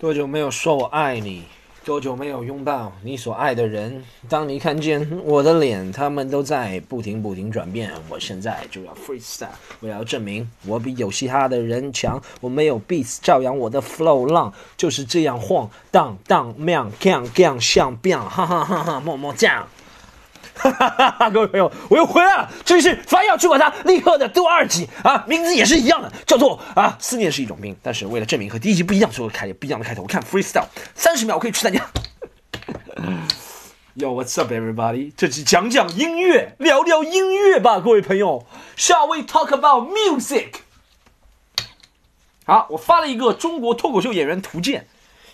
多久没有说我爱你？多久没有拥抱你所爱的人？当你看见我的脸，他们都在不停不停转变。我现在就要 freestyle，我要证明我比有嘻哈的人强。我没有 beats，照样我的 flow 浪就是这样晃荡荡，喵 gang gang 像 bang 哈哈哈哈，么么酱。哈哈哈！各位朋友，我又回来了，这里是凡要去管他立刻的第二集啊，名字也是一样的，叫做啊，思念是一种病。但是为了证明和第一集不一样，所以我开不一样的开头。我看 freestyle 三十秒我可以去三家。Yo, what's up, everybody？这集讲讲音乐，聊聊音乐吧，各位朋友。Shall we talk about music？好，我发了一个中国脱口秀演员图鉴，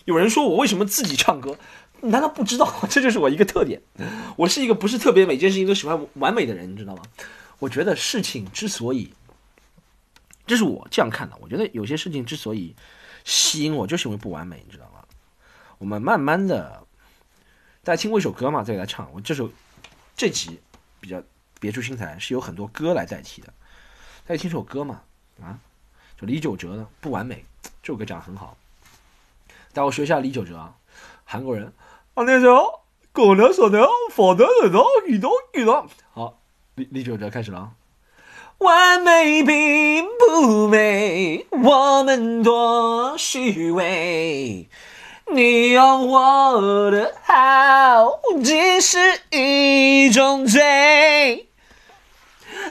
有人说我为什么自己唱歌？你难道不知道？这就是我一个特点。我是一个不是特别每件事情都喜欢完美的人，你知道吗？我觉得事情之所以，这是我这样看的。我觉得有些事情之所以吸引我，就是因为不完美，你知道吗？我们慢慢的，大家听过一首歌嘛，再来唱。我这首这集比较别出心裁，是有很多歌来代替的。大家听首歌嘛？啊，就李玖哲的《不完美》这首歌讲的很好。带我学一下李玖哲啊，韩国人。啊，那时候可能说的否的很多许多许多。好，李李玖哲开始了。完美并不美，我们多虚伪。你用我的好，竟是一种罪。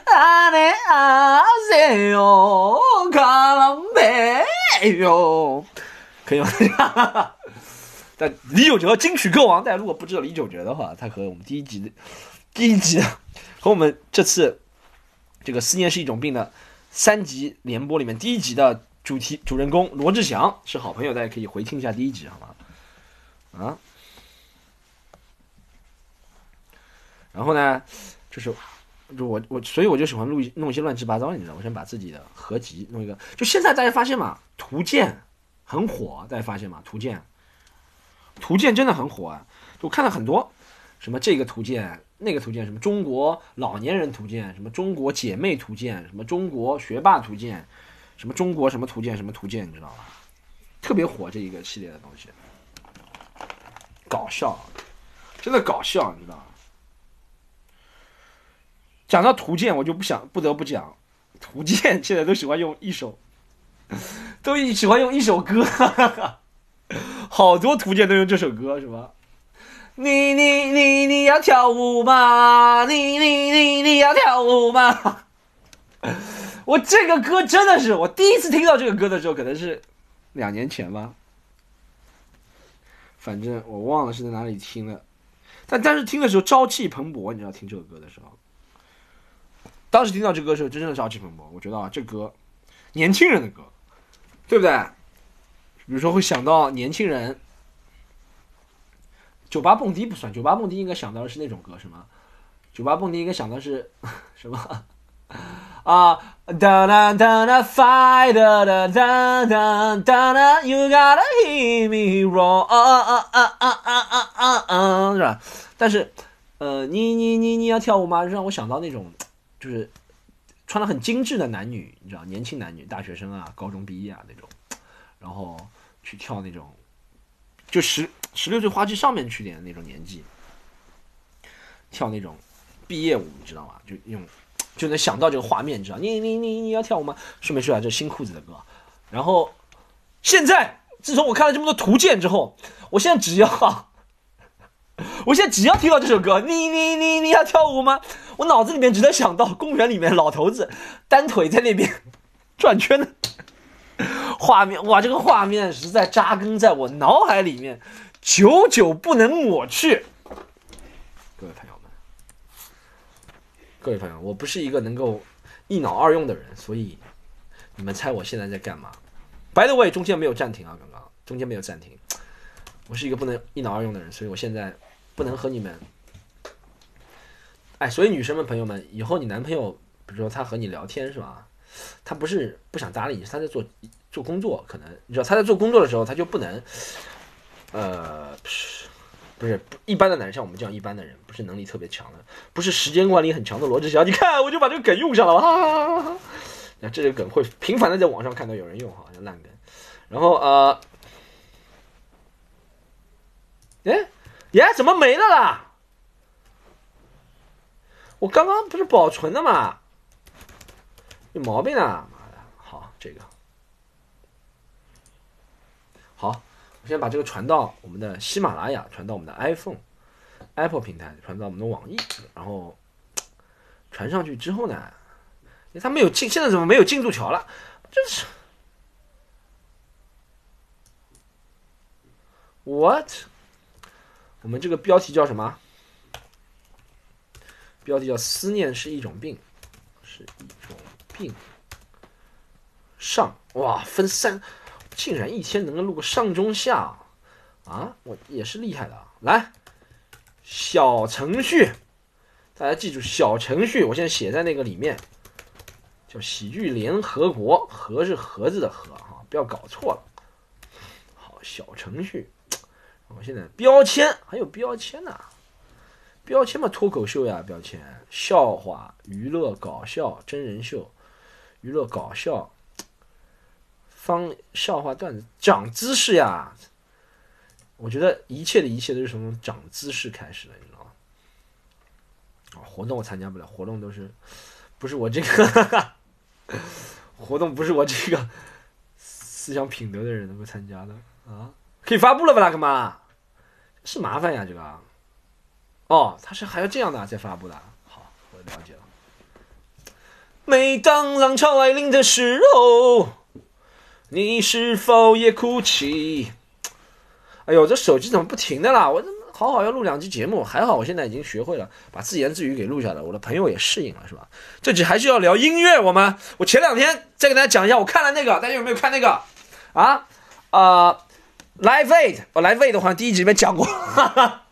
阿内阿塞哟，卡拉梅哟，可以吗？但李玖哲金曲歌王，大家如果不知道李玖哲的话，他和我们第一集的第一集和我们这次这个思念是一种病的三集联播里面第一集的主题主人公罗志祥是好朋友，大家可以回听一下第一集，好吗？啊，然后呢，就是就我我所以我就喜欢录弄一些乱七八糟，你知道，我想把自己的合集弄一个。就现在大家发现嘛，图鉴很火，大家发现吗？图鉴。图鉴真的很火啊！我看了很多，什么这个图鉴、那个图鉴，什么中国老年人图鉴，什么中国姐妹图鉴，什么中国学霸图鉴，什么中国什么图鉴什么图鉴，你知道吧？特别火这一个系列的东西，搞笑，真的搞笑，你知道吗？讲到图鉴，我就不想不得不讲，图鉴现在都喜欢用一首，都喜欢用一首歌。哈哈好多图鉴都用这首歌是吧？你你你你要跳舞吗？你你你你要跳舞吗？我这个歌真的是我第一次听到这个歌的时候，可能是两年前吧。反正我忘了是在哪里听的，但但是听的时候朝气蓬勃，你知道听这首歌的时候，当时听到这歌的时候，真正的朝气蓬勃。我觉得啊，这歌年轻人的歌，对不对？比如说会想到年轻人，酒吧蹦迪不算，酒吧蹦迪应该想到的是那种歌，什么？酒吧蹦迪应该想到是 什么？啊哒哒哒哒 fight 哒哒哒哒哒哒，you gotta hear me roar 啊啊啊啊啊啊啊，是吧？但是，呃，你你你你要跳舞吗？让我想到那种，就是穿的很精致的男女，你知道，年轻男女，大学生啊，高中毕业啊那种，然后。去跳那种，就十十六岁花季上面去点的那种年纪，跳那种毕业舞，你知道吗？就用就能想到这个画面，你知道？你你你你要跳舞吗？顺便说下这新裤子的歌。然后现在，自从我看了这么多图鉴之后，我现在只要，我现在只要听到这首歌，你你你你要跳舞吗？我脑子里面只能想到公园里面老头子单腿在那边转圈的。画面哇，这个画面实在扎根在我脑海里面，久久不能抹去。各位朋友们，各位朋友，我不是一个能够一脑二用的人，所以你们猜我现在在干嘛？By the way，中间没有暂停啊，刚刚中间没有暂停。我是一个不能一脑二用的人，所以我现在不能和你们。哎，所以女生们朋友们，以后你男朋友，比如说他和你聊天是吧？他不是不想搭理你，他在做做工作，可能你知道他在做工作的时候，他就不能，呃，不是不是一般的男人，像我们这样一般的人，不是能力特别强的，不是时间管理很强的罗志祥。你看，我就把这个梗用上了，哈哈哈哈！那这个梗会频繁的在网上看到有人用，哈，像烂梗。然后呃，耶，怎么没了啦？我刚刚不是保存的吗？有毛病啊！妈的，好，这个好，我先把这个传到我们的喜马拉雅，传到我们的 iPhone、Apple 平台，传到我们的网易，然后传上去之后呢，它没有进，现在怎么没有进度条了？真是，what？我们这个标题叫什么？标题叫“思念是一种病”，是一病。上哇，分三，竟然一天能够录个上中下啊！我也是厉害的。来，小程序，大家记住小程序，我现在写在那个里面，叫喜剧联合国，盒是盒子的盒哈，不要搞错了。好，小程序，我现在标签还有标签呢。标签嘛，脱口秀呀，标签笑话、娱乐、搞笑、真人秀、娱乐、搞笑、方笑话段子、长姿势呀。我觉得一切的一切都是从长姿势开始的，你知道吗？活动我参加不了，活动都是不是我这个 活动不是我这个思想品德的人能够参加的啊？可以发布了吧，大哥们？是麻烦呀，这个。哦，他是还要这样的再发布的。好，我了解了。每当浪潮来临的时候，你是否也哭泣？哎呦，这手机怎么不停的啦？我怎么好好要录两期节目？还好我现在已经学会了把自言自语给录下来，我的朋友也适应了，是吧？这集还是要聊音乐，我们。我前两天再给大家讲一下，我看了那个，大家有没有看那个？啊啊，Live Aid，我 Live Aid 好像第一集里面讲过。哈哈。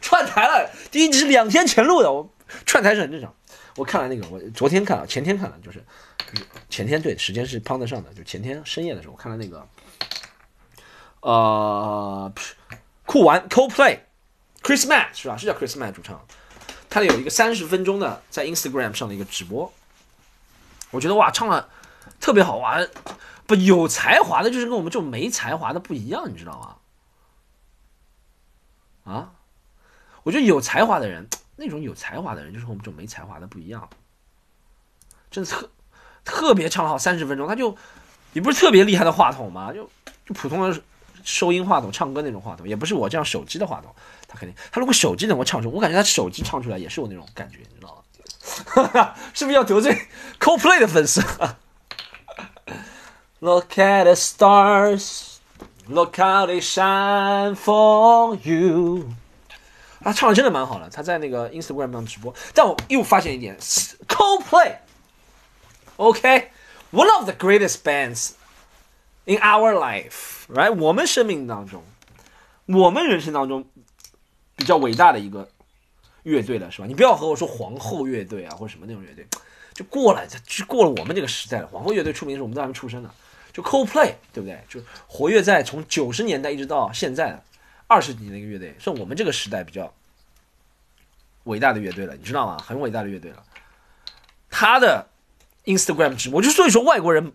串台了，第一集是两天前录的，我串台是很正常。我看了那个，我昨天看了，前天看了，就是前天对，时间是碰得上的，就前天深夜的时候我看了那个，呃，酷玩 CoPlay，Chris m a t 是吧？是叫 Chris m a t 主唱，他有一个三十分钟的在 Instagram 上的一个直播，我觉得哇，唱了特别好玩，不有才华的，就是跟我们这种没才华的不一样，你知道吗？啊？我觉得有才华的人，那种有才华的人，就是和我们这种没才华的不一样。真的特特别唱好三十分钟，他就也不是特别厉害的话筒嘛，就就普通的收音话筒，唱歌那种话筒，也不是我这样手机的话筒。他肯定，他如果手机能够唱出，我感觉他手机唱出来也是有那种感觉，你知道吗？是不是要得罪 CoPlay 的粉丝？Look at the stars, look how they shine for you. 他唱的真的蛮好的，他在那个 Instagram 上直播。但我又发现一点，Coldplay，OK，one of the greatest bands in our life，right？我们生命当中，我们人生当中比较伟大的一个乐队了，是吧？你不要和我说皇后乐队啊，或者什么那种乐队，就过了，就过了我们这个时代了。皇后乐队出名是我们都还没出生呢，就 Coldplay，对不对？就活跃在从九十年代一直到现在的。二十几年的一个乐队，是我们这个时代比较伟大的乐队了，你知道吗？很伟大的乐队了。他的 Instagram 直播，就所以说外国人，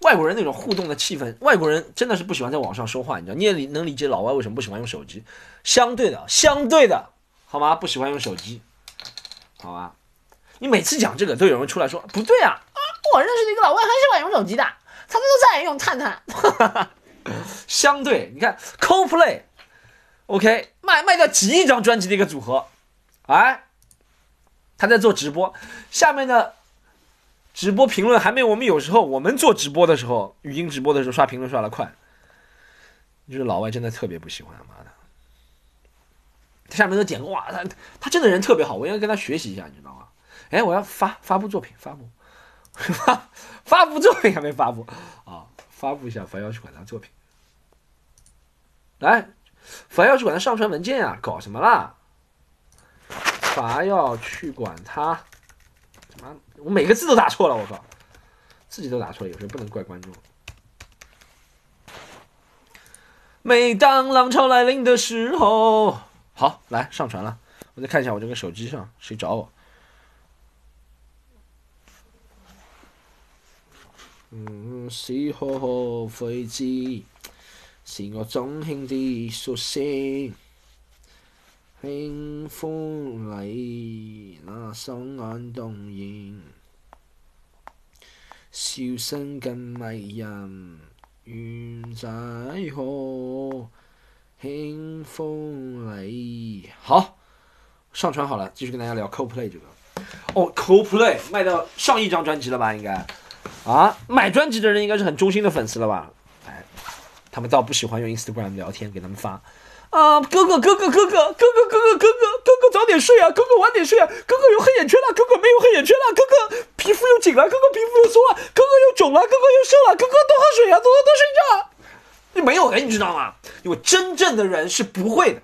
外国人那种互动的气氛，外国人真的是不喜欢在网上说话，你知道？你也理能理解老外为什么不喜欢用手机？相对的，相对的，好吗？不喜欢用手机，好吧？你每次讲这个，都有人出来说不对啊啊！我认识的一个老外很喜欢用手机的，他们都在用探探。相对，你看 CoPlay。OK，卖卖掉几亿张专辑的一个组合，哎，他在做直播，下面的直播评论还没我们有时候我们做直播的时候，语音直播的时候刷评论刷的快，就是老外真的特别不喜欢，妈的，他下面都点哇，他他真的人特别好，我应该跟他学习一下，你知道吗？哎，我要发发布作品，发布发 发布作品还没发布啊，发布一下凡要去管他作品，来。凡要去管他上传文件啊，搞什么啦？凡要去管他，什么？我每个字都打错了，我靠，自己都打错了，有时候不能怪观众。每当浪潮来临的时候，好，来上传了，我再看一下我这个手机上谁找我。嗯，是何飞机？是我中心的苏醒。清風裏那雙眼动人，笑声更迷人，願在何清風裏。好，上传好了，继续跟大家聊 Coldplay 这个。哦，Coldplay 卖到上亿张专辑了吧？应该啊，买专辑的人应该是很忠心的粉丝了吧？哎，他们倒不喜欢用 Instagram 聊天，给他们发。啊，哥哥，哥哥，哥哥，哥哥，哥哥，哥哥，哥哥早点睡啊，哥哥晚点睡啊，哥哥有黑眼圈了，哥哥没有黑眼圈了，哥哥皮肤又紧了，哥哥皮肤又松了，哥哥又肿了，哥哥又瘦了，哥哥多喝水啊，多多多睡觉。你没有人，你知道吗？因为真正的人是不会的。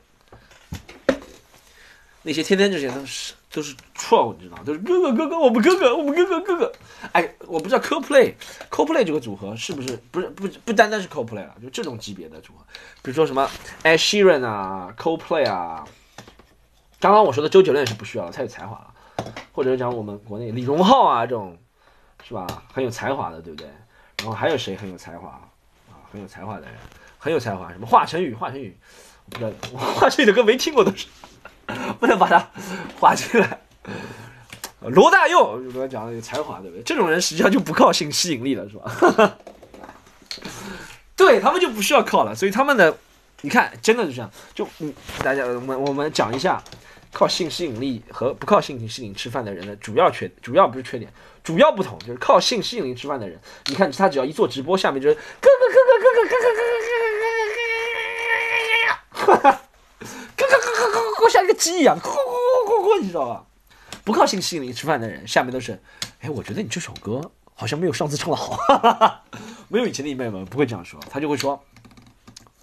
那些天天这些都是都是錯誤，你知道嗎？都是哥哥，哥哥，我们哥哥，我们哥哥，哥哥。哎，我不知道 CoPlay，CoPlay 这个组合是不是不是不不单单是 CoPlay 了，就这种级别的组合，比如说什麼 Ed Sheeran 啊，CoPlay 啊。刚刚我说的周杰伦是不需要了，太有才华了。或者讲我们国内李荣浩啊，这种是吧，很有才华的，对不对？然后还有谁很有才华啊？很有才华的人，很有才华，什么华晨宇，华晨宇，我不知道，华晨宇的歌没听过都是，不能把他划进来。罗大佑，我剛才講的有才华，对不对？这种人实际上就不靠性吸引力了，是吧？对他们就不需要靠了，所以他们的，你看，真的是这样。就嗯，大家我们我们讲一下。靠性吸引力和不靠性吸引力吃饭的人的主要缺，主要不是缺点，主要不同就是靠性吸引力吃饭的人，你看他只要一做直播，下面就是咯咯咯咯咯咯咯咯咯咯咯咯咯咯，哈哈，咯咯咯咯咯像一个鸡一樣，咯咯咯咯，你知道吧？不靠性吸引力吃饭的人，下面都是，哎，我觉得你这首歌好像没有上次唱的好，哈哈哈，沒有以前的一妹们不会这样说，他就会说，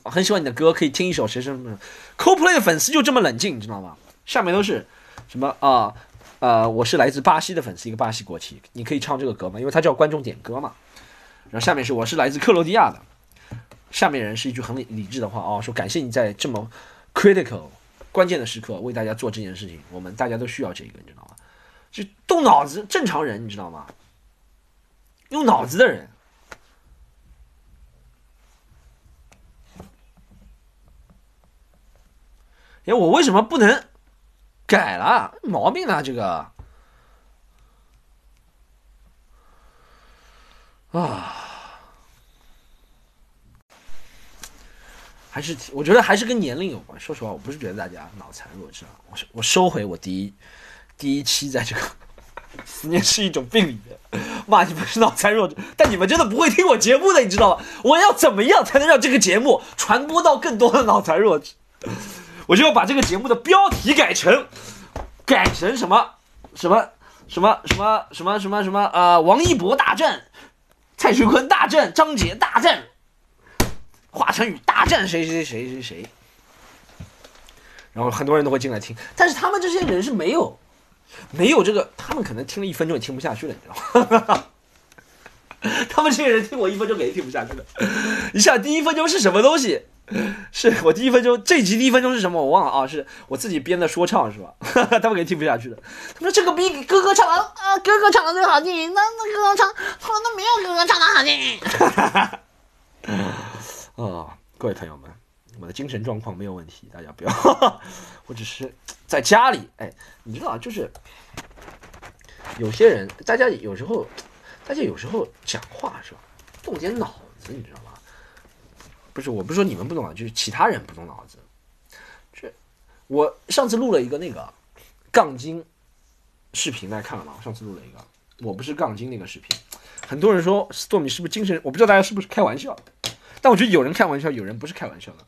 我很喜欢你的歌，可以听一首谁什麼什麼，Coldplay 的粉丝就这么冷静，你知道吗？下面都是什么啊？呃，我是来自巴西的粉丝，一个巴西国旗，你可以唱这个歌吗？因为他叫观众点歌嘛。然后下面是我是来自克罗地亚的，下面人是一句很理理智的话哦，说感谢你在这么 critical 关键的时刻为大家做这件事情，我们大家都需要这个，你知道吗？就动脑子，正常人你知道吗？用脑子的人，哎，我为什么不能？改了毛病了，这个啊，还是我觉得还是跟年龄有关。说实话，我不是觉得大家脑残弱智啊，我我收回我第一第一期在这个 思念是一种病裡面罵你们是脑残弱智，但你们真的不会听我节目的，你知道吗？我要怎么样才能让这个节目传播到更多的脑残弱智？我就要把这个节目的标题改成，改成什么，什么，什么，什么，什么，什么，什么，呃，王一博大战，蔡徐坤大战张杰大战，华晨宇大战谁谁谁谁谁，然后很多人都会进来听，但是他们这些人是没有，没有这个，他们可能听了一分钟也听不下去了，你知道嗎？他们这些人听我一分钟肯定听不下去的，你想第一分钟是什么东西？是我第一分钟这集第一分钟是什么？我忘了啊，是我自己编的说唱是吧？他们肯定听不下去的。他們說這個比哥哥唱的啊，哥哥唱的最好听。那那哥哥唱，他們都没有哥哥唱的好聽。啊，各位朋友们，我的精神状况没有问题，大家不要。我只是在家里，哎，你知道，就是有些人，大家有时候，大家有时候讲话是吧，动点脑子，你知道吗？不是，我不是说你们不懂啊，就是其他人不动脑子。这我上次录了一个那个杠精视频，大家看了吗？我上次录了一个，我不是杠精那个视频。很多人说 Stormy 是不是精神？我不知道大家是不是开玩笑，但我觉得有人开玩笑，有人不是开玩笑的，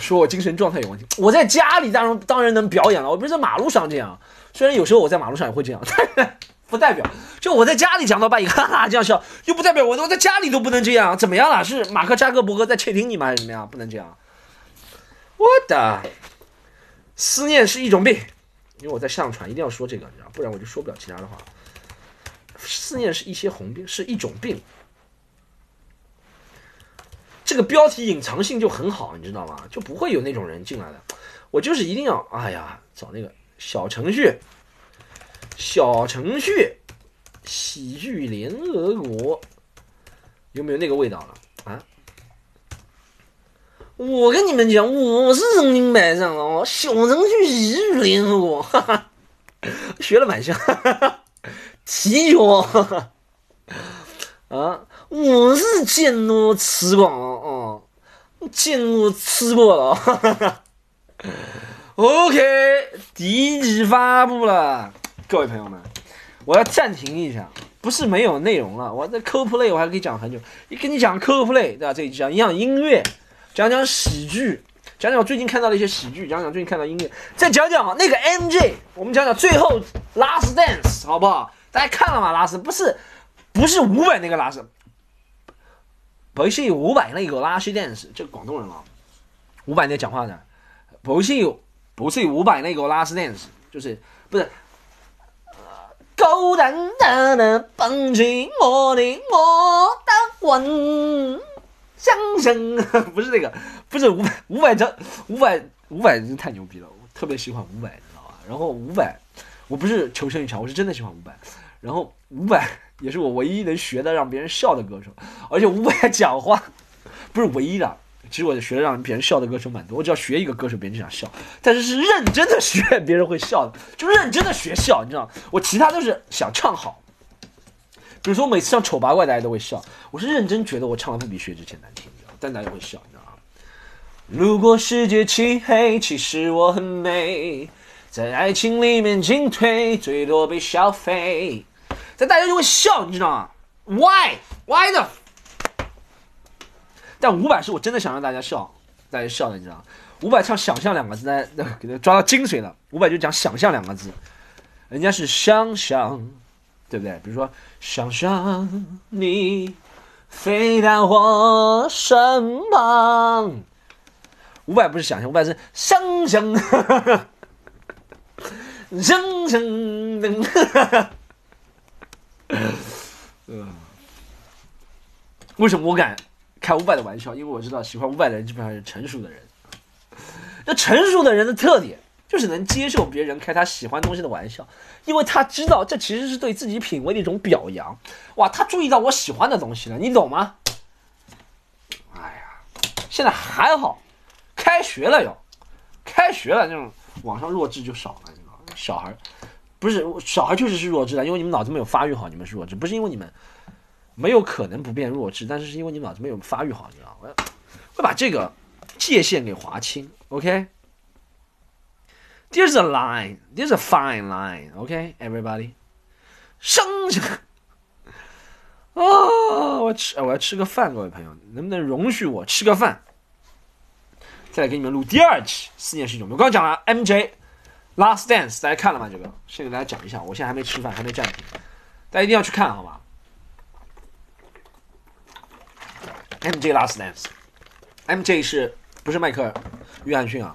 说我精神状态有问题。我在家里当然當然能表演了，我不是在马路上这样，虽然有时候我在马路上也会这样，但 是不代表就我在家里讲到半夜哈哈这样笑，又不代表我我在家里都不能这样，怎么样了？是马克扎克伯格在窃听你吗？还是怎么样？不能这样。我的思念是一种病，因为我在上传一定要说这个，你知道，不然我就说不了其他的话。思念是一些红病，是一种病。这个标题隐藏性就很好，你知道吗？就不会有那种人进来的。我就是一定要，哎呀，找那个小程序。小程序，喜剧联合国，有没有那个味道了啊？我跟你们讲，我是人民百长哦，小程序喜剧联合国，哈哈，学了蛮像，哈哈，提脚，哈哈，啊，我是见多吃广哦，见过吃过了，哈 哈，OK，第一集发布了，各位朋友们，我要暂停一下，不是没有内容了，我这 CoPlay 我还可以讲很久，一跟你讲 CoPlay 对吧？这一集讲讲音乐。讲讲喜剧，讲讲我最近看到的一些喜剧，讲讲最近看到音乐，再讲讲那个 MJ，我们讲讲最后 Last Dance 好不好？大家看了吗？拉斯不是不是五百那个拉斯，不是五百那个 Last Dance，这个广东人啊，五百那讲话的，不是不是五百那个 Last Dance，就是不是高登登的蹦起我的我的魂。相声不是那个，不是五百五百张五百五百真太牛逼了，我特别喜欢五百，你知道吧？然后五百，我不是求生欲强，我是真的喜欢五百。然后五百也是我唯一能学的让别人笑的歌手，而且五百讲话 不是唯一的，其实我学的让别人笑的歌手蛮多。我只要学一个歌手，别人就想笑，但是是认真的学，别人会笑的，就认真的学笑，你知道？我其他都是想唱好。比如说，我每次唱丑八怪，大家都会笑。我是认真觉得我唱的不比薛之谦难听，你知道但大家会笑，你知道吗？如果世界漆黑，其实我很美，在爱情里面进退，最多被消费。但大家就会笑，你知道吗？Why？Why 的？但五百是我真的想让大家笑，大家笑的，你知道吗？伍佰唱“想象”两个字，大家给他抓到精髓了。五百就讲“想象”两个字，人家是想象。对不对？比如说，想象你飞到我身旁。五百不是想象，五百是想象。想象的。嗯，为什么我敢开五百的玩笑？因为我知道喜欢五百的人基本上是成熟的人。这成熟的人的特点。就是能接受别人开他喜欢东西的玩笑，因为他知道这其实是对自己品味的一种表扬。哇，他注意到我喜欢的东西了，你懂吗？哎呀，现在还好，开学了又，开学了，那种网上弱智就少了，你知道？小孩，不是小孩，确实是弱智的，因为你们脑子没有发育好，你们是弱智，不是因为你们没有可能不变弱智，但是是因为你们脑子没有发育好，你知道吗？我要会把这个界限给划清，OK。There's a line. There's a fine line, OK, everybody？生啊！我吃，我要吃个饭，各位朋友，能不能容许我吃个饭？再来给你们录第二期《思念是一种病》。我刚刚讲了 MJ Last Dance，大家看了吗？这个先给大家讲一下。我现在还没吃饭，还没暂停，大家一定要去看，好吗？MJ Last Dance，MJ 是不是迈克尔·约翰逊啊？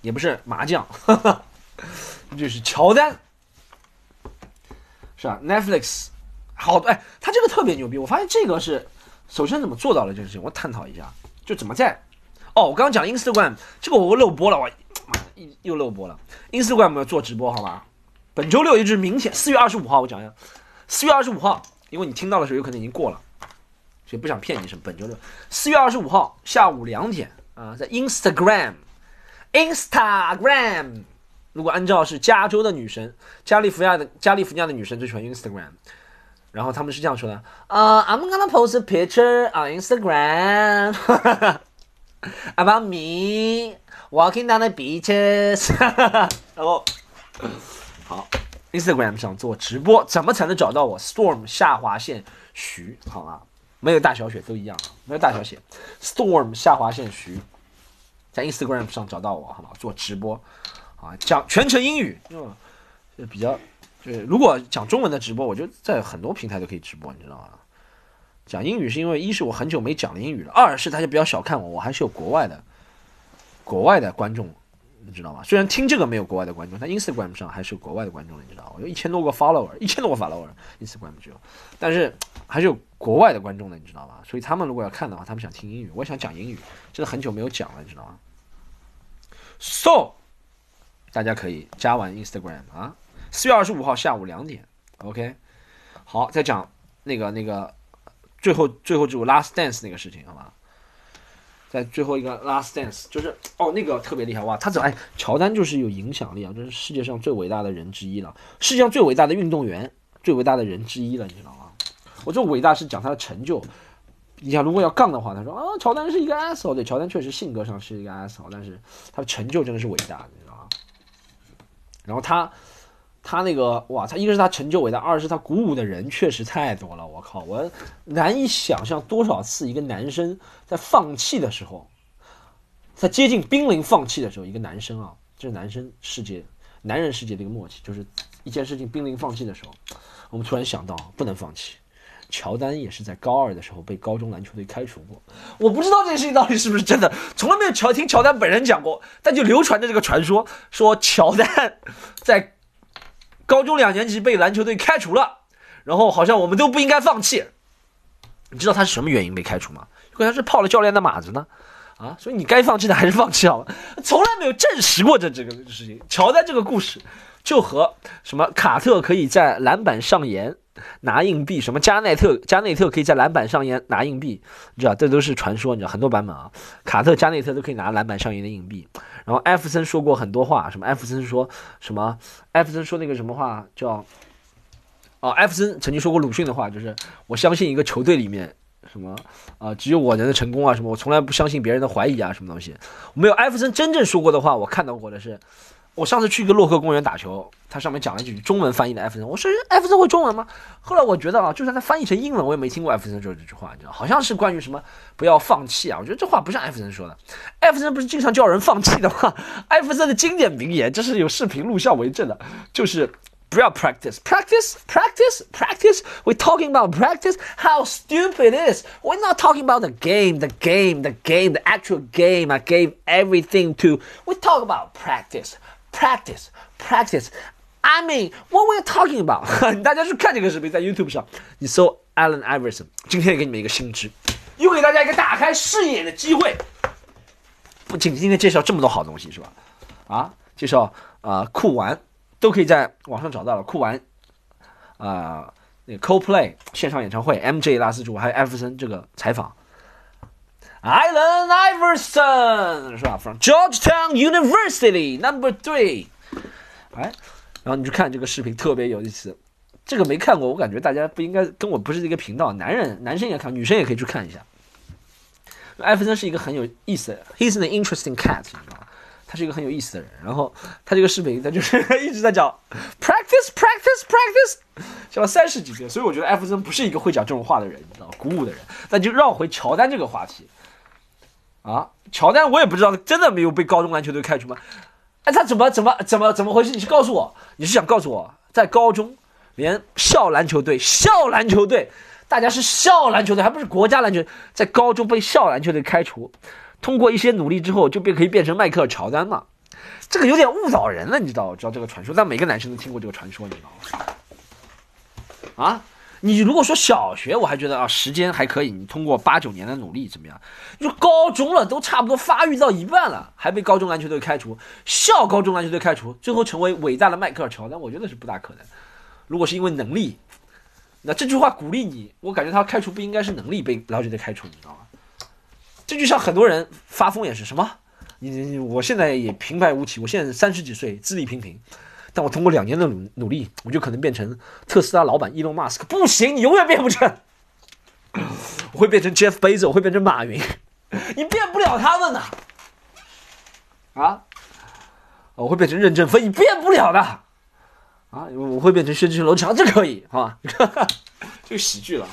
也不是麻将，就是乔丹，是吧？Netflix 好哎，他这个特别牛逼。我发现这个是首先怎么做到了这个事情，我探讨一下，就怎么在哦，我刚刚讲 Instagram 这个我漏播了，我妈的又又漏播了。Instagram 要做直播好吗？本周六也就是明天四月二十五号，我讲一下，四月二十五号，因为你听到的时候有可能已经过了，所以不想骗你什么。本周六四月二十五号下午两点啊，在 Instagram。Instagram，如果按照是加州的女生，加利福亚的加利福尼亚的女生最喜欢 Instagram，然后他们是这样说的：呃，I'm gonna post a picture on Instagram about me walking down the beaches。然后，好，Instagram 上做直播，怎么才能找到我？Storm 下划线徐，好吗？没有大小写都一样，没有大小写，Storm 下划线徐。在 Instagram 上找到我，好吗？做直播，啊，讲全程英语，嗯，就比较，就是如果讲中文的直播，我觉得在很多平台都可以直播，你知道吗？讲英语是因为一是我很久没讲英语了，二是大家不要小看我，我还是有国外的，国外的观众，你知道吗？虽然听这个没有国外的观众，但 Instagram 上还是有国外的观众，你知道吗有一千多个 follower，一千多个 follower，Instagram 只有，但是还是有国外的观众的，你知道吗？所以他们如果要看的话，他们想听英语，我想讲英语，真的很久没有讲了，你知道吗？So，大家可以加完 Instagram 啊，四月二十五号下午两点，OK。好，再讲那个那个最后最后这个 Last Dance 那个事情，好吧？在最后一个 Last Dance，就是哦那个特别厉害哇，他怎么哎乔丹就是有影响力啊，就是世界上最伟大的人之一了，世界上最伟大的运动员，最伟大的人之一了，你知道吗？我这伟大是讲他的成就。你想如果要杠的话，他说啊，乔丹是一个 asshole，对，乔丹确实性格上是一个 asshole，但是他的成就真的是伟大，你知道吗？然后他。他那个哇，他一个是他成就伟大，二是他鼓舞的人确实太多了。我靠，我难以想象多少次一个男生在放弃的时候，在接近濒临放弃的时候，一个男生啊，这是男生世界、男人世界的一个默契，就是一件事情濒临放弃的时候，我们突然想到不能放弃。乔丹也是在高二的时候被高中篮球队开除过，我不知道这件事情到底是不是真的，从来没有乔听乔丹本人讲过，但就流传着这个传说，说乔丹在。高中两年级被篮球队开除了，然后好像我们都不应该放弃。你知道他是什么原因被开除吗？可能是泡了教练的马子呢，啊，所以你该放弃的还是放弃好了。从来没有证实过这这个事情。乔丹这个故事就和什么卡特可以在篮板上沿拿硬币，什么加内特加内特可以在篮板上沿拿硬币，你知道这都是传说，你知道很多版本啊。卡特加内特都可以拿篮板上沿的硬币。然后艾弗森说过很多话，什么艾弗森说什么？艾弗森说那个什么话叫？哦，艾弗森曾经说过鲁迅的话，就是我相信一个球队里面什么啊，只有我能成功啊，什么我从来不相信别人的怀疑啊，什么东西？没有艾弗森真正说过的话，我看到过的是。我上次去一个洛克公园打球，他上面讲了一句中文翻译的艾弗森，我说艾弗森会中文吗？后来我觉得啊，就算他翻译成英文，我也没听过艾弗森说这句话，你知道，好像是关于什么不要放弃啊。我觉得这话不像艾弗森说的，艾弗森不是经常叫人放弃的吗？艾弗森的经典名言，这是有视频录像为证的，就是不要 practice practice practice practice。We're talking about practice. How stupid it is. We're not talking about the game, the game, the game, the actual game. I gave everything to. We talk about practice. Practice, practice. I mean, what we're talking about？大家去看这个视频，在 YouTube 上，你搜 Allen Iverson。今天也给你们一个新知，又给大家一个打开视野的机会。不仅今天介绍这么多好东西，是吧？啊，介绍啊，酷玩都可以在网上找到了。酷玩啊，那个 CoPlay 线上演唱会，MJ 拉斯主，还有艾弗森这个采访。Allen Iverson 是吧？From Georgetown University, Number Three。哎，然后你去看这个视频，特别有意思。这个没看过，我感觉大家不应该跟我不是一个频道。男人、男生也看，女生也可以去看一下。艾弗森是一个很有意思的，He's an interesting cat，你知道吗？他是一个很有意思的人。然后他这个视频，他就是 一直在讲 practice, practice, practice，讲了三十几遍。所以我觉得艾弗森不是一个会讲这种话的人，你知道？鼓舞的人。那就绕回乔丹这个话题。啊，乔丹，我也不知道，真的没有被高中篮球队开除吗？哎，他怎么怎么怎么怎么回事？你是告诉我，你是想告诉我，在高中连校篮球队、校篮球队，大家是校篮球队，还不是国家篮球，在高中被校篮球队开除，通过一些努力之后，就变可以变成迈克尔乔丹嘛？这个有点误导人了，你知道？知道这个传说，但每个男生都听过这个传说，你知道吗？啊？你如果说小学，我还觉得啊，时间还可以，你通过八九年的努力怎么样？就高中了，都差不多发育到一半了，还被高中篮球队开除，校高中篮球队开除，最后成为伟大的迈克尔乔丹，我觉得是不大可能。如果是因为能力，那这句话鼓励你，我感觉他开除不应该是能力被篮球队开除，你知道吗？这就像很多人发疯也是什么？你你我现在也平白无奇，我现在三十几岁，资历平平。但我通过两年的努努力，我就可能变成特斯拉老板伊隆马斯克。不行，你永远变不成。我会变成 Jeff Bezos，我会变成马云，你变不了他们的。啊，我会变成任正非，你变不了的。啊，我会变成薛之谦、罗志祥，这可以，好吧？这个喜剧了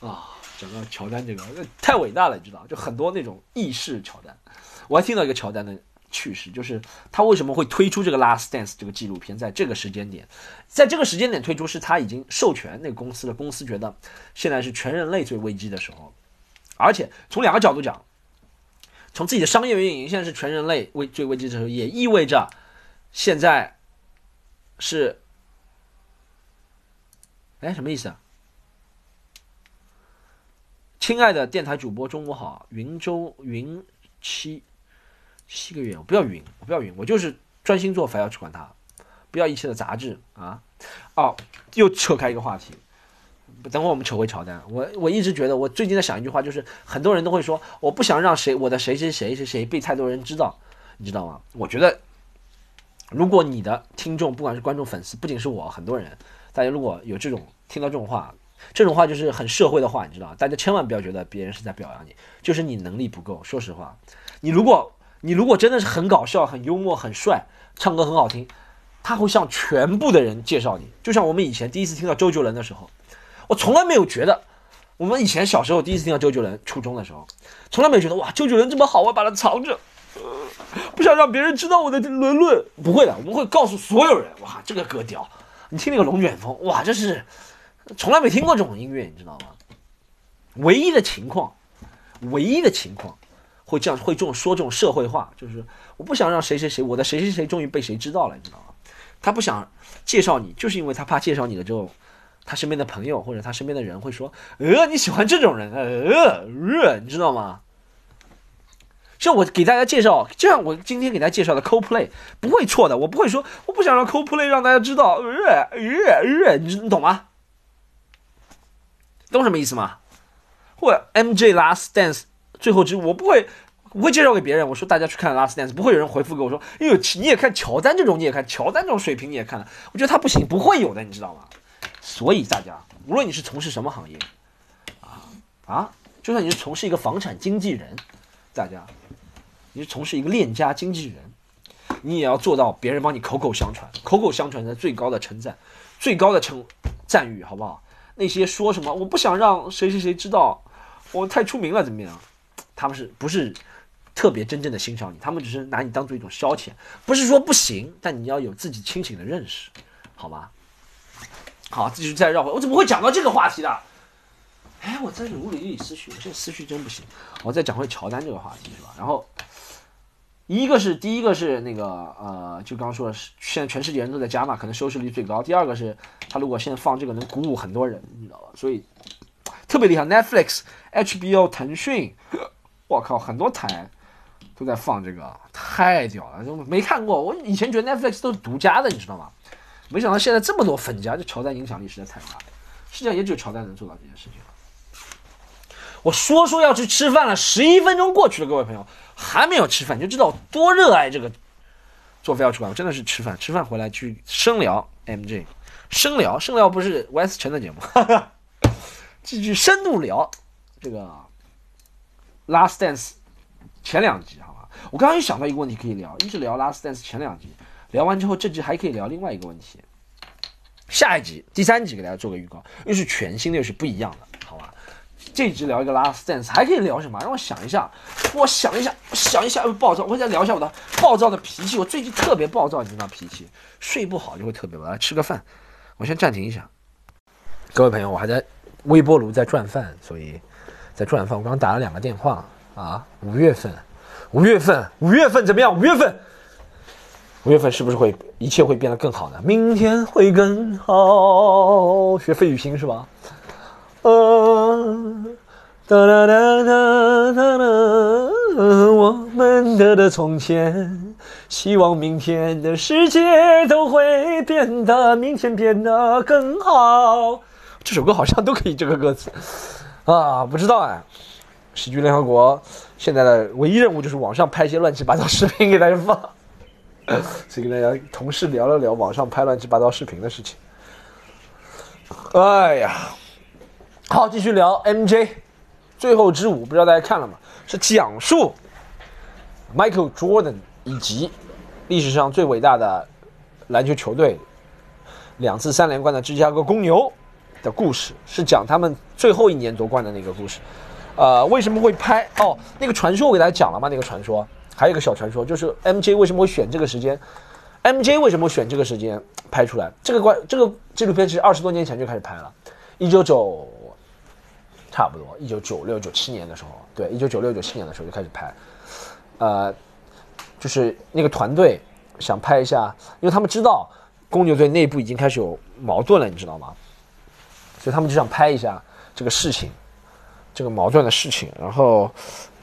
啊！讲到乔丹这个，太伟大了，你知道？就很多那种意式乔丹，我还听到一个乔丹的。趣事就是他为什么会推出这个《Last Dance》这个纪录片，在这个时间点，在这个时间点推出，是他已经授权那个公司的。公司觉得现在是全人类最危机的时候，而且从两个角度讲，从自己的商业运营，现在是全人类危最危机的时候，也意味着现在是，哎，什么意思啊？亲爱的电台主播，中午好，云州云七。七个月，我不要云，我不要云，我就是专心做，反要去管它，不要一切的杂质啊！哦，又扯开一个话题，等会我们扯回乔丹。我我一直觉得，我最近在想一句话，就是很多人都会说，我不想让谁我的谁谁谁谁谁被太多人知道，你知道吗？我觉得，如果你的听众，不管是观众、粉丝，不仅是我，很多人，大家如果有这种听到这种话，这种话就是很社会的话，你知道，大家千万不要觉得别人是在表扬你，就是你能力不够。说实话，你如果你如果真的是很搞笑、很幽默、很帅，唱歌很好听。他会向全部的人介绍你，就像我们以前第一次听到周杰伦的时候，我从来没有觉得，我们以前小时候第一次听到周杰伦，初中的时候，从来没有觉得哇，周杰伦这么好，我把它藏着，不想让别人知道我的伦伦。不会的，我们会告诉所有人，哇，这个歌屌，你听那个龙卷风，哇，这是从来没听过这种音乐，你知道吗？唯一的情况，唯一的情况，会这样会这种说这种社会话，就是我不想让谁谁谁，我的谁谁谁终于被谁知道了，你知道吗？他不想介绍你，就是因为他怕介绍你了之后，他身边的朋友或者他身边的人会说：“呃，你喜欢这种人，呃，呃，你知道吗？”像我给大家介绍，就像我今天给大家介绍的 CoPlay 不会错的，我不会说我不想让 CoPlay 让大家知道，呃，呃，呃，你你懂吗？懂什么意思吗？或者 MJ Last Dance 最后之，我不会。不会介绍给别人，我说大家去看《Last Dance》，不会有人回复给我说，哎呦，你也看乔丹这种，你也看乔丹这种水平，你也看了，我觉得他不行，不会有的，你知道吗？所以大家，无论你是从事什么行业，啊啊，就算你是从事一个房产经纪人，大家，你是从事一个链家经纪人，你也要做到别人帮你口口相传，口口相传的最高的称赞，最高的称赞誉，好不好？那些说什么我不想让谁谁谁知道，我太出名了怎么样？他们是不是？特别真正的欣赏你，他们只是拿你当做一种消遣，不是说不行，但你要有自己清醒的认识，好吗？好，继续再绕回，我怎么会讲到这个话题的？哎，我在如理思绪，我现在思绪真不行。我再讲回乔丹这个话题是吧？然后，一个是第一个是那个呃，就刚刚说的是现在全世界人都在加嘛，可能收视率最高。第二个是他如果现在放这个能鼓舞很多人，你知道吧？所以特别厉害，Netflix、HBO、腾讯，我靠，很多台。都在放这个，太屌了！就没看过，我以前觉得 Netflix 都是独家的，你知道吗？没想到现在这么多粉家，这乔丹影响力实在太大了。世界上也只有乔丹能做到这件事情了。我说说要去吃饭了，十一分钟过去了，各位朋友还没有吃饭，你就知道我多热爱这个做非要吃饭。我真的是吃饭，吃饭回来去深聊 MJ，深聊深聊不是 West 城的节目，哈哈继续深度聊这个 Last Dance 前两集好吧。我刚刚又想到一个问题可以聊，一直聊《Last Dance》前两集，聊完之后这集还可以聊另外一个问题。下一集第三集给大家做个预告，又是全新的，又是不一样的，好吧？这集聊一个《Last Dance》，还可以聊什么？让我想一下，我想一下，我想一下又暴躁，我再聊一下我的暴躁的脾气。我最近特别暴躁，你知道脾气，睡不好就会特别。我来吃个饭，我先暂停一下。各位朋友，我还在微波炉在转饭，所以在转饭。我刚打了两个电话啊，五月份。五月份，五月份怎么样？五月份，五月份是不是会一切会变得更好呢？明天会更好，学费玉清是吧？呃，哒哒哒哒哒哒，我们的的从前，希望明天的世界都会变得，明天变得更好。这首歌好像都可以这个歌词啊，不知道哎。喜剧联合国现在的唯一任务就是网上拍一些乱七八糟视频给大家放，所以跟大家同事聊了聊网上拍乱七八糟视频的事情。哎呀，好，继续聊 MJ 最后之舞，不知道大家看了吗？是讲述 Michael Jordan 以及历史上最伟大的篮球球队两次三连冠的芝加哥公牛的故事，是讲他们最后一年夺冠的那个故事。呃，为什么会拍？哦，那个传说我给大家讲了吗？那个传说还有一个小传说，就是 MJ 为什么会选这个时间？MJ 为什么选这个时间拍出来？这个关这个纪录片其实二十多年前就开始拍了，一九九，差不多一九九六九七年的时候，对，一九九六九七年的时候就开始拍。呃，就是那个团队想拍一下，因为他们知道公牛队内部已经开始有矛盾了，你知道吗？所以他们就想拍一下这个事情。这个矛盾的事情，然后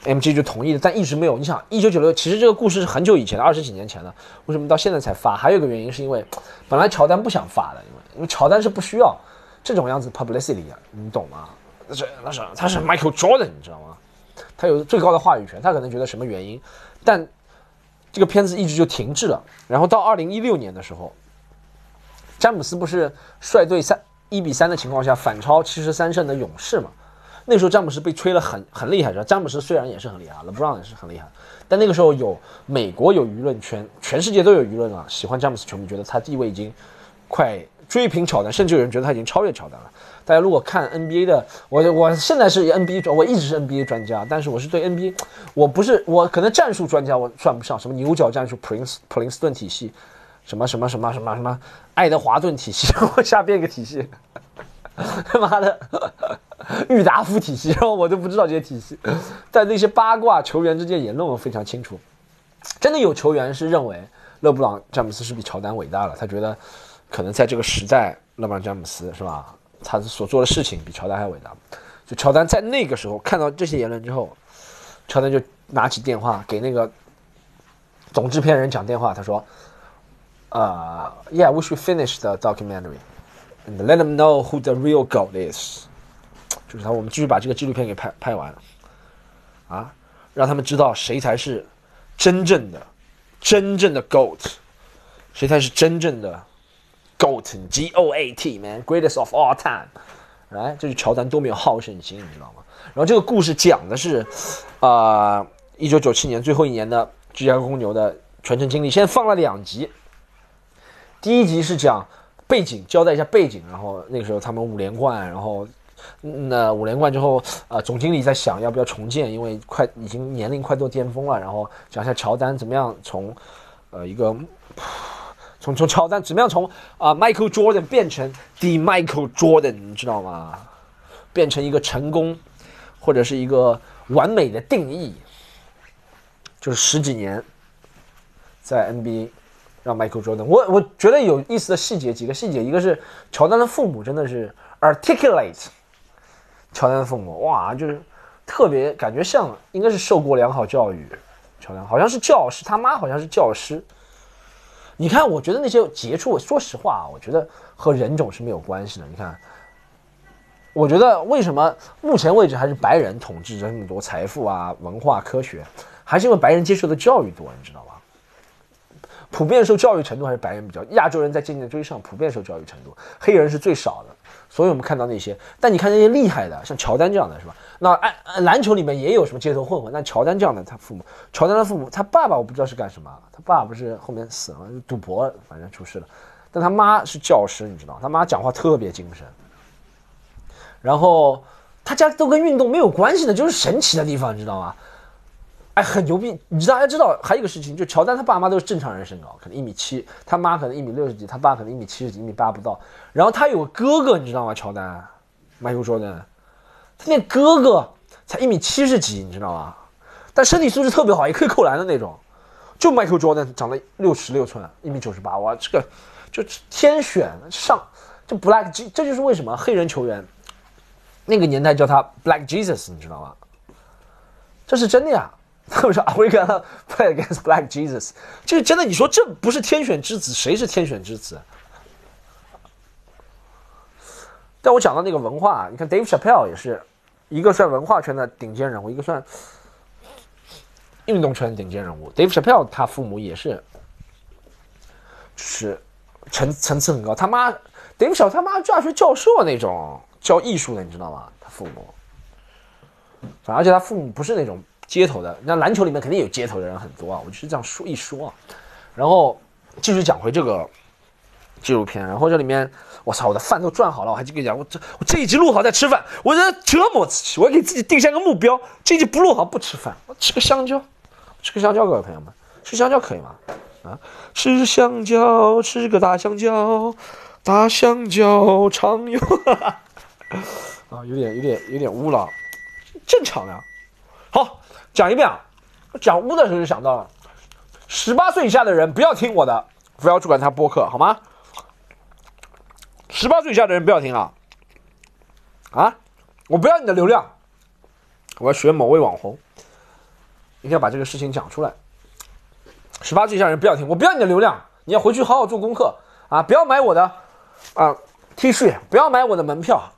M G 就同意了，但一直没有。你想，一九九六，其实这个故事是很久以前的，二十几年前的，为什么到现在才发？还有一个原因是因为，本来乔丹不想发的，因为因为乔丹是不需要这种样子 publicity 啊，你懂吗？那是那是他是 Michael Jordan，你知道吗？他有最高的话语权，他可能觉得什么原因，但这个片子一直就停滞了。然后到二零一六年的时候，詹姆斯不是率队三一比三的情况下反超七十三胜的勇士嘛？那时候詹姆斯被吹了很很厉害，是吧？詹姆斯虽然也是很厉害，LeBron 也是很厉害，但那个时候有美国有舆论圈，全世界都有舆论啊，喜欢詹姆斯球迷觉得他地位已经快追平乔丹，甚至有人觉得他已经超越乔丹了。大家如果看 NBA 的，我我现在是 NBA，我一直是 NBA 专家，但是我是对 NBA，我不是我可能战术专家我算不上，什么牛角战术、普林斯普林斯顿体系，什么什么什么什么什么爱德华顿体系，我瞎编个体系，他妈的。郁达夫体系，然后我都不知道这些体系，在那些八卦球员之间也弄得非常清楚。真的有球员是认为勒布朗詹姆斯是比乔丹伟大了，他觉得可能在这个时代，勒布朗詹姆斯是吧？他所做的事情比乔丹还伟大。就乔丹在那个时候看到这些言论之后，乔丹就拿起电话给那个总制片人讲电话，他说：“呃，Yeah，we should finish the documentary and let them know who the real God is。”就是他，我们继续把这个纪录片给拍拍完，啊，让他们知道谁才是真正的、真正的 GOAT，谁才是真正的 GOAT，G O A T，man，greatest of all time，来，这是乔丹多么有好胜心，你知道吗？然后这个故事讲的是，啊，一九九七年最后一年的芝加哥公牛的全程经历，现在放了两集，第一集是讲背景，交代一下背景，然后那个时候他们五连冠，然后。那五连冠之后，啊，总经理在想要不要重建，因为快已经年龄快到巅峰了。然后讲一下乔丹怎么样从，呃，一个从从乔丹怎么样从啊 Michael Jordan 变成 The Michael Jordan，你知道吗？变成一个成功或者是一个完美的定义，就是十几年在 NBA 让 Michael Jordan。我我觉得有意思的细节几个细节，一个是乔丹的父母真的是 articulate。乔丹的父母哇，就是特别感觉像，应该是受过良好教育。乔丹好像是教师，他妈好像是教师。你看，我觉得那些杰出，说实话啊，我觉得和人种是没有关系的。你看，我觉得为什么目前为止还是白人统治着那么多财富啊、文化、科学，还是因为白人接受的教育多，你知道吗？普遍受教育程度还是白人比较，亚洲人在渐渐追上，普遍受教育程度，黑人是最少的。所以我们看到那些，但你看那些厉害的，像乔丹这样的是吧？那按篮球里面也有什么街头混混，但乔丹这样的，他父母，乔丹的父母，他爸爸我不知道是干什么，他爸不是后面死了，赌博，反正出事了。但他妈是教师，你知道，他妈讲话特别精神。然后他家都跟运动没有关系的，就是神奇的地方，你知道吗？哎，很牛逼！你，大家知道还有一个事情，就乔丹他爸妈都是正常人身高，可能一米七，他妈可能一米六十几，他爸可能一米七十几，一米八不到。然后他有个哥哥，你知道吗？乔丹，Michael Jordan，他那哥哥才一米七十几，你知道吗？但身体素质特别好，也可以扣篮的那种。就 Michael Jordan 长了六尺六寸，一米九十八，哇，这个就天选上，就 Black G，这就是为什么黑人球员那个年代叫他 Black Jesus，你知道吗？这是真的呀。他们说 “We gonna play against Black Jesus”，就是真的。你说这不是天选之子，谁是天选之子？但我讲到那个文化，你看 Dave Chappelle 也是一个算文化圈的顶尖人物，一个算运动圈顶尖人物。Dave Chappelle 他父母也是，就是层层次很高。他妈 Dave Chappelle 他妈大学教授那种教艺术的，你知道吗？他父母，反而且他父母不是那种。街头的那篮球里面肯定有街头的人很多啊，我就是这样说一说啊，然后继续讲回这个纪录片，然后这里面我操，我的饭都赚好了，我还跟你讲，我这我这一集录好再吃饭，我在折磨自己，我给自己定下个目标，这一集不录好不吃饭，我吃个香蕉，吃个香蕉，各位朋友们，吃香蕉可以吗？啊，吃香蕉，吃个大香蕉，大香蕉常有，啊，有点有点有点污了，正常的，好。讲一遍啊！讲污的时候就想到了，十八岁以下的人不要听我的，不要去管他播客，好吗？十八岁以下的人不要听啊！啊！我不要你的流量，我要学某位网红，一定要把这个事情讲出来。十八岁以下人不要听，我不要你的流量，你要回去好好做功课啊！不要买我的啊 T 恤，不要买我的门票，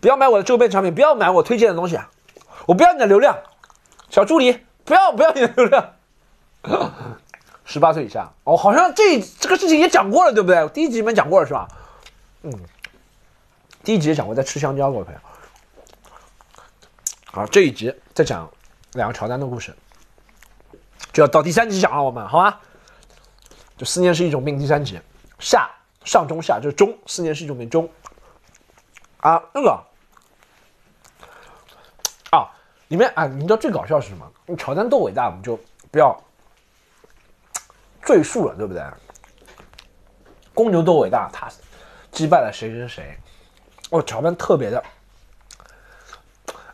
不要买我的周边产品，不要买我推荐的东西，我不要你的流量，小助理，不要不要你的流量。十八岁以下，哦，好像这这个事情也讲过了，对不对？第一集里面讲过了是吧？嗯，第一集也讲过，在吃香蕉，各位朋友。好，这一集再讲两个乔丹的故事，就要到第三集讲了，我们好吗？就思念是一种病，第三集下上中下就是中，思念是一种病中啊那个啊里面啊，你知道最搞笑是什么？乔丹多伟大，我们就不要赘述了，对不对？公牛多伟大，他击败了谁谁谁？哦，乔丹特别的，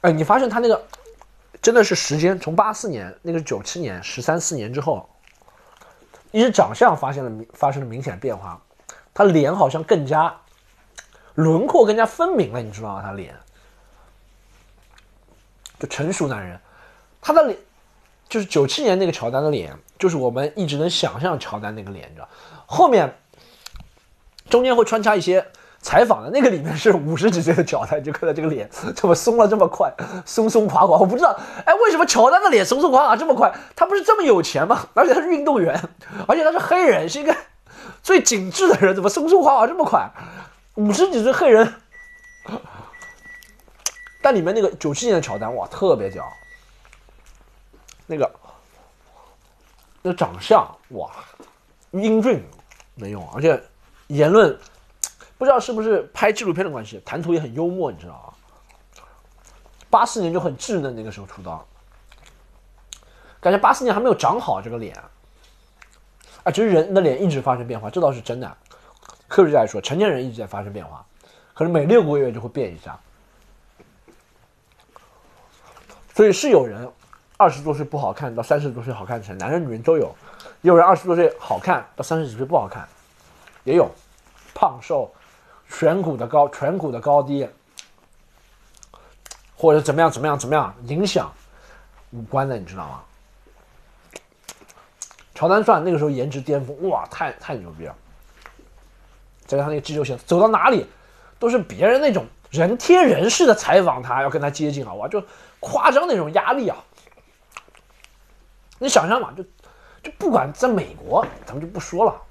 哎，你发现他那个真的是时间从八四年，那个九七年，十三四年之后。一直长相发现了发生了明显变化，他脸好像更加轮廓更加分明了，你知道吗？他脸就成熟男人，他的脸就是九七年那个乔丹的脸，就是我们一直能想象乔丹那个脸，你知道？后面中间会穿插一些采访的那个里面是五十几岁的乔丹，就看到这个脸怎么松了这么快，松松垮垮，我不知道，哎，为什么乔丹的脸松松垮垮这么快？他不是这么有钱吗？而且他是运动员。而且他是黑人，是一个最紧致的人，怎么松松垮垮这么快？五十几岁黑人，但里面那个九七年的乔丹哇，特别屌，那个那长相哇，英俊没用，而且言论不知道是不是拍纪录片的关系，谈吐也很幽默，你知道吗？八四年就很稚嫩，那个时候出道，感觉八四年还没有长好这个脸。啊，其实人的脸一直发生变化，这倒是真的。科学家来说，成年人一直在发生变化，可能每六个月就会变一下。所以是有人二十多岁不好看到三十多岁好看成，男人女人都有；也有人二十多岁好看到三十几岁不好看，也有。胖瘦、颧骨的高、颧骨的高低，或者怎么样怎么样怎么样影响五官的，你知道吗？乔丹算那个时候颜值巅峰，哇，太太牛逼了！再加上那个肌肉线，走到哪里都是别人那种人贴人似的采访他，要跟他接近啊，哇，就夸张那种压力啊！你想象嘛，就就不管在美国，咱们就不说了，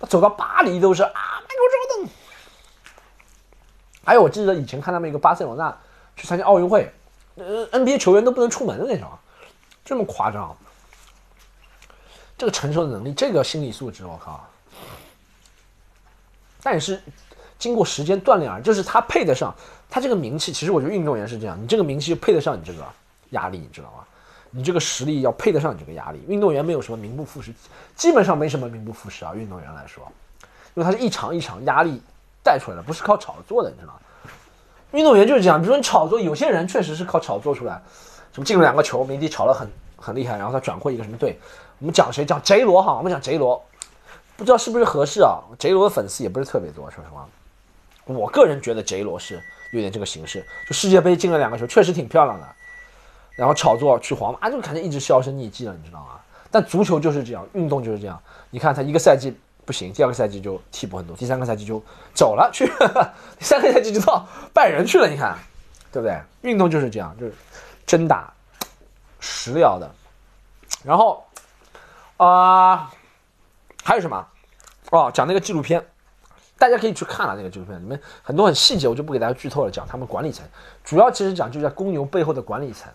他走到巴黎都是啊，迈克尔·乔丹。还有我记得以前看他们一个巴塞罗那去参加奥运会，呃，NBA 球员都不能出门的那种，这么夸张。这个承受的能力，这个心理素质，我靠！但是经过时间锻炼而，就是他配得上他这个名气。其实我觉得运动员是这样，你这个名气就配得上你这个压力，你知道吗？你这个实力要配得上你这个压力。运动员没有什么名不副实，基本上没什么名不副实啊。运动员来说，因为他是一场一场压力带出来的，不是靠炒作的，你知道吗？运动员就是这样，比如说你炒作，有些人确实是靠炒作出来，什么进了两个球，明帝炒了很很厉害，然后他转会一个什么队。我们讲谁？讲贼罗哈。我们讲贼罗，不知道是不是合适啊？贼罗的粉丝也不是特别多，说实话。我个人觉得贼罗是有点这个形式，就世界杯进了两个球，确实挺漂亮的。然后炒作去皇马，就感觉一直销声匿迹了，你知道吗？但足球就是这样，运动就是这样。你看他一个赛季不行，第二个赛季就替补很多，第三个赛季就走了去，第三个赛季就到拜仁去了。你看，对不对？运动就是这样，就是真打实聊的。然后。啊，还有什么？哦，讲那个纪录片，大家可以去看了那个纪录片，里面很多很细节，我就不给大家剧透了。讲他们管理层，主要其实讲就在公牛背后的管理层，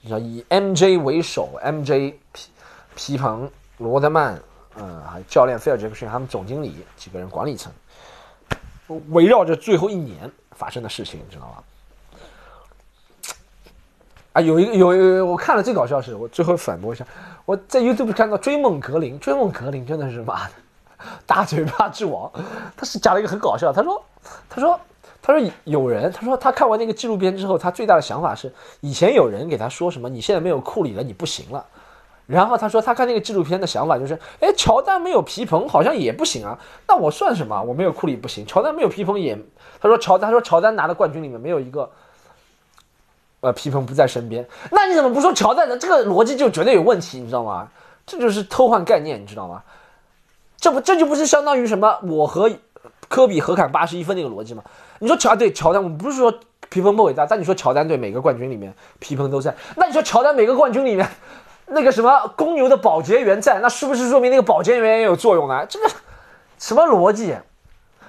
你知道以 MJ 为首，MJ 皮皮蓬、罗德曼，嗯，还有教练菲尔杰克逊，他们总经理几个人管理层，围绕着最后一年发生的事情，你知道吗？啊，有一个有有，我看了最搞笑是，我最后反驳一下。我在 YouTube 看到追梦格林，追梦格林真的是妈的大嘴巴之王。他是讲了一个很搞笑，他说，他说，他说有人，他说他看完那个纪录片之后，他最大的想法是，以前有人给他说什么，你现在没有库里了，你不行了。然后他说他看那个纪录片的想法就是，哎，乔丹没有皮蓬好像也不行啊，那我算什么？我没有库里不行，乔丹没有皮蓬也，他说乔，他说乔丹拿的冠军里面没有一个。呃，皮蓬不在身边，那你怎么不说乔丹呢？这个逻辑就绝对有问题，你知道吗？这就是偷换概念，你知道吗？这不这就不是相当于什么？我和科比合砍八十一分那个逻辑吗？你说乔对乔丹，我们不是说皮蓬不伟大，但你说乔丹对每个冠军里面皮蓬都在，那你说乔丹每个冠军里面那个什么公牛的保洁员在，那是不是说明那个保洁员也有作用呢？这个什么逻辑？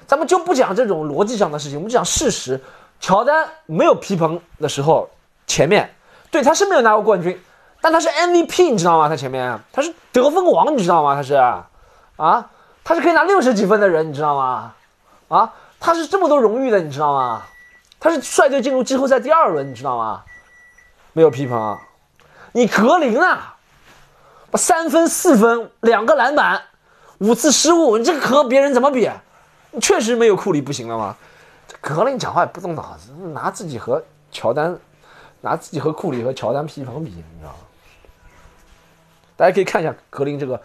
咱们就不讲这种逻辑上的事情，我们讲事实。乔丹没有皮蓬的时候，前面对他是没有拿过冠军，但他是 MVP，你知道吗？他前面他是得分王，你知道吗？他是啊，他是可以拿六十几分的人，你知道吗？啊，他是这么多荣誉的，你知道吗？他是率队进入季后赛第二轮，你知道吗？没有皮蓬，你格林啊，三分四分两个篮板五次失误，你这个和别人怎么比？你确实没有库里不行了吗？格林讲话也不动脑子，拿自己和乔丹，拿自己和库里和乔丹皮蓬比，你知道吗？大家可以看一下格林这个，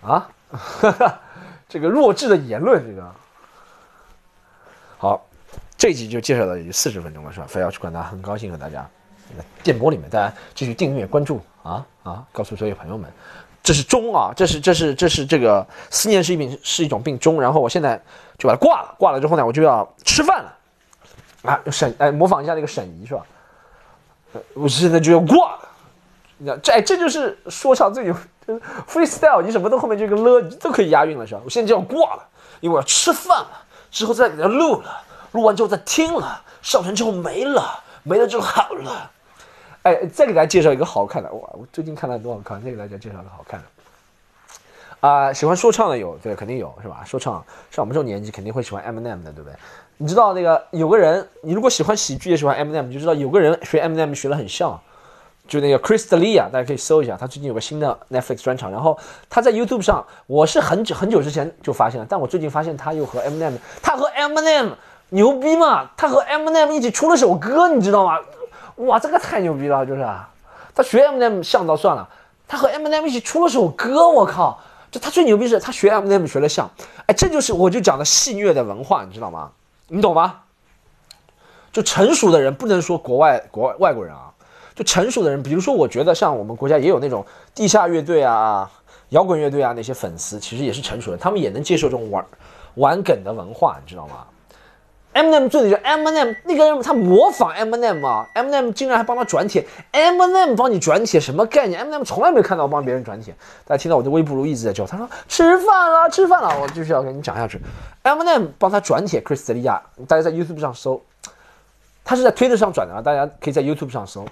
啊，哈 哈这个弱智的言论，这个。好，这集就介绍到四十分钟了，是吧？非要去管他，很高兴和大家电波里面，大家继续订阅关注啊啊！告诉所有朋友们，这是钟啊，这是这是这是这个思念是一病是一种病钟，然后我现在。就把它挂了，挂了之后呢，我就要吃饭了，啊，沈哎，模仿一下那个沈怡是吧？我现在就要挂了，你看这哎，这就是说唱最有 freestyle，你什么都后面这个了都可以押韵了是吧？我现在就要挂了，因为我要吃饭了，之后再给他录了，录完之后再听了，上传之后没了，没了就好了，哎，再给大家介绍一个好看的，哇，我最近看了很多少看，再给大家介绍个好看的。啊，喜欢说唱的有，对，肯定有，是吧？说唱，像我们这种年纪，肯定会喜欢 Eminem 的，对不对？你知道那个有个人，你如果喜欢喜剧，也喜欢 Eminem，就知道有个人学 Eminem 学的很像，就那个 Chris D'Elia，大家可以搜一下，他最近有个新的 Netflix 专场，然后他在 YouTube 上，我是很久很久之前就发现了，但我最近发现他又和 Eminem，他和 Eminem 牛逼嘛？他和 Eminem 一起出了首歌，你知道吗？哇，这个太牛逼了，就是啊他学 Eminem 像倒算了，他和 Eminem 一起出了首歌，我靠！就他最牛逼是，他学 Eminem 学的像，哎，这就是我就讲的戏谑的文化，你知道吗？你懂吗？就成熟的人不能说国外国外外国人啊，就成熟的人，比如说我觉得像我们国家也有那种地下乐队啊、摇滚乐队啊那些粉丝，其实也是成熟的，他们也能接受这种玩玩梗的文化，你知道吗？M n M 最的就 Eminem 那个人，他模仿 M n M 啊，M n M 竟然还帮他转帖，M n M 帮你转帖什么概念？M n M 从来没看到帮别人转帖。大家听到我的微不如一直在叫，他说吃饭了，吃饭了，我就是要跟你讲下去。M n M 帮他转帖，Chris 利亚，大家在 YouTube 上搜，他是在推特上转的啊，大家可以在 YouTube 上搜，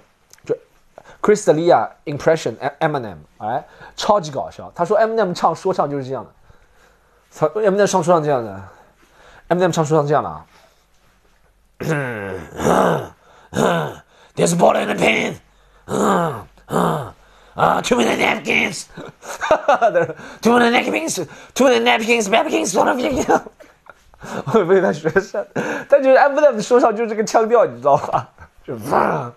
Chris 利亚 impression Eminem，哎，超级搞笑。他说 Eminem 唱说唱就是这样的，他 Eminem 唱说唱这样的，Eminem 唱说唱这样的啊。There's a ball in the pen. Uh, uh, uh, too many napkins. too many napkins. Too many napkins. Napkins. One of you. 我被他学上，他就是 Eminem 说唱就是这个腔调，你知道吧？就哇，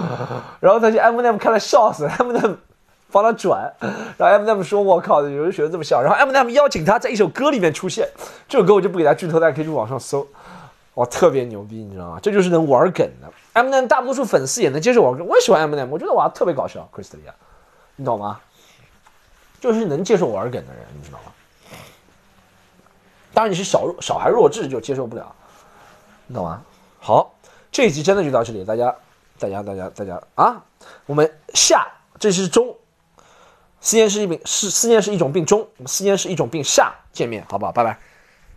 然后他就 M N M 看了笑死 M N M 帮他转，然后 M N M 说：“我靠，有人学的这么像。”然后 M N M 邀请他在一首歌里面出现，这首歌我就不给大家剧透，大家可以去网上搜。哇，特别牛逼，你知道吗？这就是能玩梗的。M N 大多数粉丝也能接受玩梗，我也喜欢 M N M，我觉得哇特别搞笑，Christalia，你懂吗？就是能接受玩梗的人，你知道吗？当然你是小小孩弱智就接受不了，你懂吗？好，这一集真的就到这里，大家，大家，大家，大家啊，我们下这是中，思念是一病，是思念是一种病中，我们思念是一种病下见面，好不好？拜拜。